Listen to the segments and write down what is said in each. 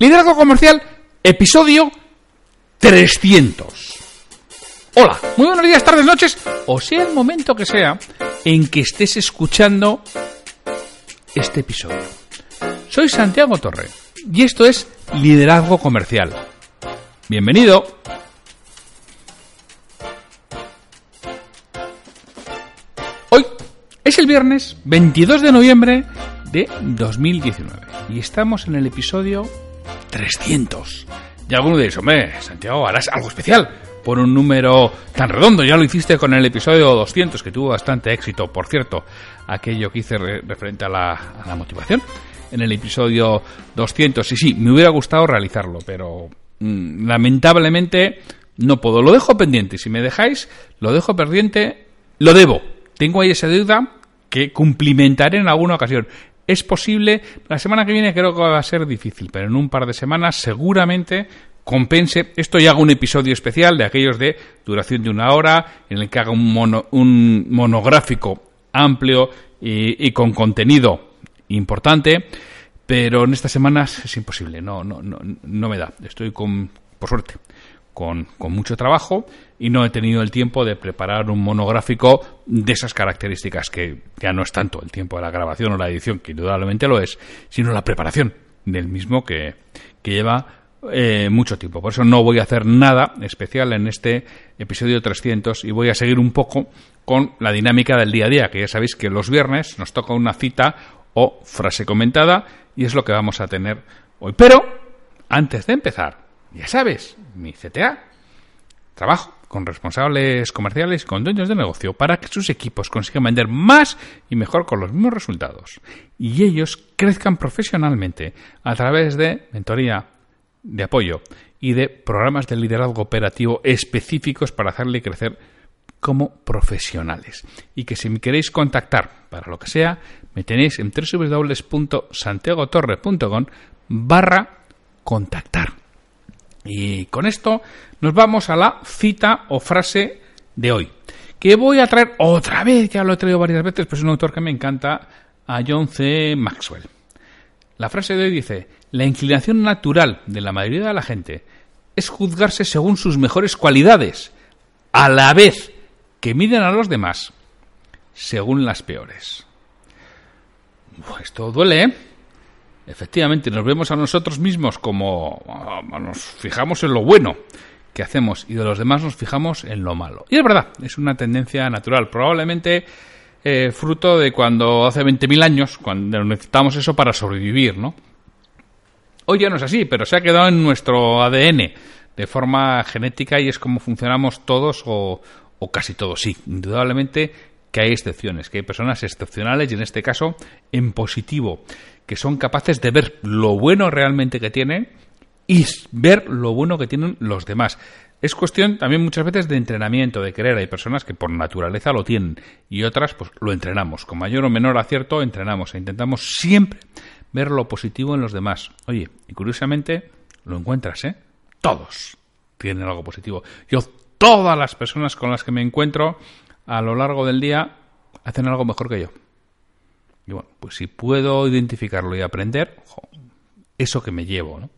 Liderazgo Comercial, episodio 300. Hola, muy buenos días, tardes, noches, o sea el momento que sea en que estés escuchando este episodio. Soy Santiago Torre y esto es Liderazgo Comercial. Bienvenido. Hoy es el viernes 22 de noviembre de 2019 y estamos en el episodio 300. Y alguno diréis, hombre, Santiago, harás algo especial por un número tan redondo. Ya lo hiciste con el episodio 200, que tuvo bastante éxito, por cierto, aquello que hice re referente a la, a la, motivación. En el episodio 200, y sí, me hubiera gustado realizarlo, pero mmm, lamentablemente no puedo. Lo dejo pendiente. Si me dejáis, lo dejo pendiente, lo debo. Tengo ahí esa deuda que cumplimentaré en alguna ocasión. Es posible, la semana que viene creo que va a ser difícil, pero en un par de semanas seguramente compense esto y haga un episodio especial de aquellos de duración de una hora, en el que haga un, mono, un monográfico amplio y, y, con contenido importante, pero en estas semanas es imposible, no, no, no, no me da. Estoy con, por suerte, con, mucho trabajo y no he tenido el tiempo de preparar un monográfico de esas características, que ya no es tanto el tiempo de la grabación o la edición, que indudablemente lo es, sino la preparación del mismo que, que lleva eh, mucho tiempo. Por eso no voy a hacer nada especial en este episodio 300 y voy a seguir un poco con la dinámica del día a día, que ya sabéis que los viernes nos toca una cita o frase comentada y es lo que vamos a tener hoy. Pero, antes de empezar, ya sabes, mi CTA. Trabajo con responsables comerciales con dueños de negocio para que sus equipos consigan vender más y mejor con los mismos resultados. Y ellos crezcan profesionalmente a través de mentoría, de apoyo y de programas de liderazgo operativo específicos para hacerle crecer como profesionales. Y que si me queréis contactar para lo que sea, me tenéis en www.santiagotorre.com barra contactar. Y con esto nos vamos a la cita o frase de hoy, que voy a traer otra vez, ya lo he traído varias veces, pero es un autor que me encanta, a John C. Maxwell. La frase de hoy dice, la inclinación natural de la mayoría de la gente es juzgarse según sus mejores cualidades, a la vez que miden a los demás según las peores. Esto duele, ¿eh? Efectivamente, nos vemos a nosotros mismos como nos fijamos en lo bueno que hacemos y de los demás nos fijamos en lo malo. Y es verdad, es una tendencia natural, probablemente eh, fruto de cuando hace 20.000 años, cuando necesitamos eso para sobrevivir, ¿no? Hoy ya no es así, pero se ha quedado en nuestro ADN de forma genética y es como funcionamos todos o, o casi todos. Sí, indudablemente que hay excepciones, que hay personas excepcionales y en este caso en positivo, que son capaces de ver lo bueno realmente que tienen y ver lo bueno que tienen los demás. Es cuestión también muchas veces de entrenamiento, de querer. Hay personas que por naturaleza lo tienen y otras pues lo entrenamos. Con mayor o menor acierto entrenamos e intentamos siempre ver lo positivo en los demás. Oye, y curiosamente lo encuentras, ¿eh? Todos tienen algo positivo. Yo, todas las personas con las que me encuentro a lo largo del día hacen algo mejor que yo. Y bueno, pues si puedo identificarlo y aprender, eso que me llevo, ¿no?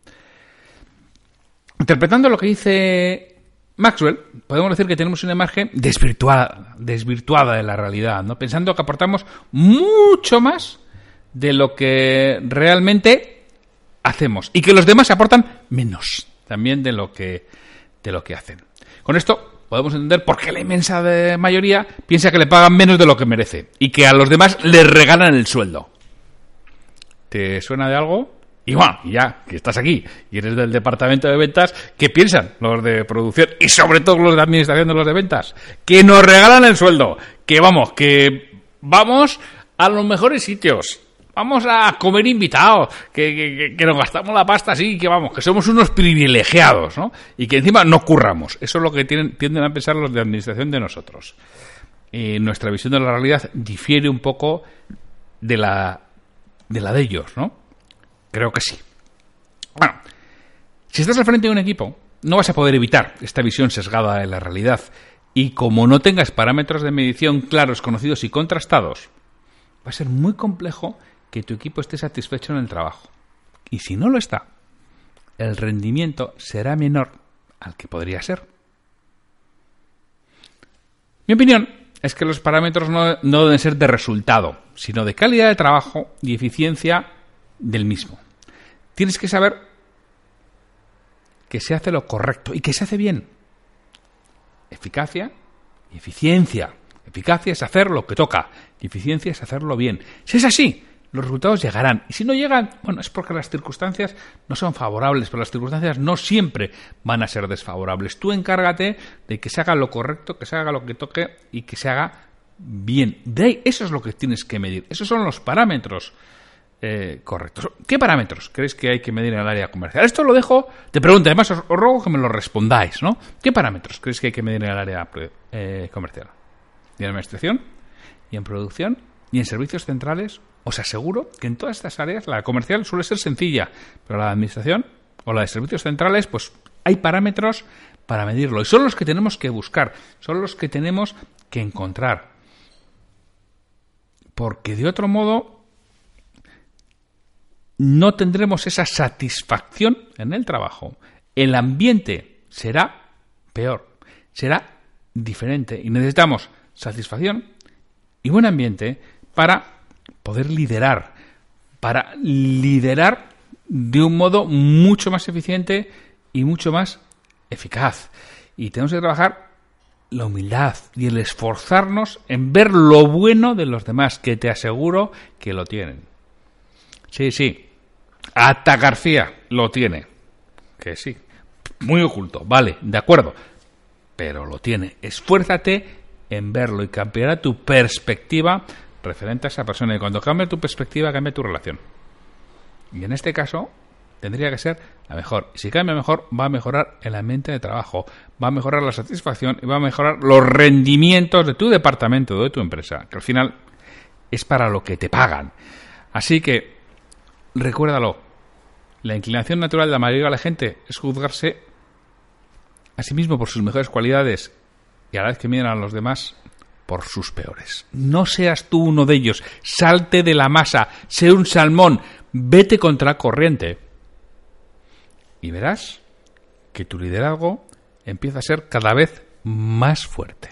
Interpretando lo que dice Maxwell, podemos decir que tenemos una imagen desvirtuada, desvirtuada de la realidad, ¿no? Pensando que aportamos mucho más de lo que realmente hacemos y que los demás aportan menos también de lo que de lo que hacen. Con esto podemos entender por qué la inmensa mayoría piensa que le pagan menos de lo que merece y que a los demás les regalan el sueldo. ¿Te suena de algo? Y ya que estás aquí y eres del departamento de ventas, ¿qué piensan los de producción y sobre todo los de administración de los de ventas? Que nos regalan el sueldo, que vamos, que vamos a los mejores sitios. Vamos a comer invitados, que, que, nos gastamos la pasta así, que vamos, que somos unos privilegiados, ¿no? Y que encima no curramos. Eso es lo que tienden a pensar los de administración de nosotros. Y nuestra visión de la realidad difiere un poco de la de la de ellos, ¿no? Creo que sí. Bueno, si estás al frente de un equipo, no vas a poder evitar esta visión sesgada de la realidad. Y como no tengas parámetros de medición claros, conocidos y contrastados, va a ser muy complejo que tu equipo esté satisfecho en el trabajo. Y si no lo está, el rendimiento será menor al que podría ser. Mi opinión es que los parámetros no, no, deben ser de resultado, sino de calidad de trabajo y eficiencia del mismo. Tienes que saber que se hace lo correcto y que se hace bien. Eficacia y eficiencia. Eficacia es hacer lo que toca y eficiencia es hacerlo bien. Si es así, los resultados llegarán. Y si no llegan, bueno, es porque las circunstancias no son favorables, pero las circunstancias no siempre van a ser desfavorables. Tú encárgate de que se haga lo correcto, que se haga lo que toque y que se haga bien. De ahí, eso es lo que tienes que medir. Esos son los parámetros eh, correctos. ¿Qué parámetros crees que hay que medir en el área comercial? Esto lo dejo, te pregunto, además os, ruego que me lo respondáis, ¿no? ¿Qué parámetros crees que hay que medir en el área eh, comercial? ¿Y en administración? ¿Y en producción? ¿Y en servicios centrales? Os aseguro que en todas estas áreas la comercial suele ser sencilla, pero la de administración o la de servicios centrales, pues hay parámetros para medirlo y son los que tenemos que buscar, son los que tenemos que encontrar. Porque de otro modo no tendremos esa satisfacción en el trabajo. El ambiente será peor, será diferente y necesitamos satisfacción y buen ambiente para poder liderar, para liderar de un modo mucho más eficiente y mucho más eficaz. Y tenemos que trabajar la humildad y el esforzarnos en ver lo bueno de los demás, que te aseguro que lo tienen. Sí, sí. Hasta García lo tiene. Que sí. Muy oculto, vale, de acuerdo. Pero lo tiene. Esfuérzate en verlo y cambiará tu perspectiva referente a esa persona. Y cuando cambia tu perspectiva, cambia tu relación. Y en este caso, tendría que ser la mejor. Si cambia mejor, va a mejorar el ambiente de trabajo, va a mejorar la satisfacción y va a mejorar los rendimientos de tu departamento, de tu empresa, que al final es para lo que te pagan. Así que, recuérdalo, la inclinación natural de la mayoría de la gente es juzgarse a sí mismo por sus mejores cualidades y a la vez que miran a los demás por sus peores. No seas tú uno de ellos, salte de la masa, sé un salmón, vete contra corriente. Y verás que tu liderazgo empieza a ser cada vez más fuerte.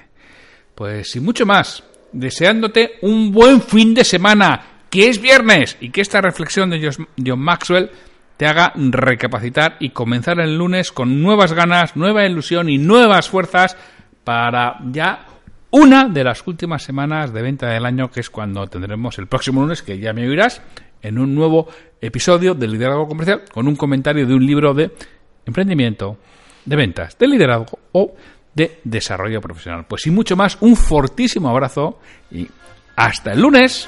Pues y mucho más, deseándote un buen fin de semana, que es viernes, y que esta reflexión de John Maxwell te haga recapacitar y comenzar el lunes con nuevas ganas, nueva ilusión y nuevas fuerzas para ya una de las últimas semanas de venta del año, que es cuando tendremos el próximo lunes, que ya me oirás, en un nuevo episodio de Liderazgo Comercial, con un comentario de un libro de emprendimiento, de ventas, de liderazgo o de desarrollo profesional. Pues y mucho más, un fortísimo abrazo y hasta el lunes.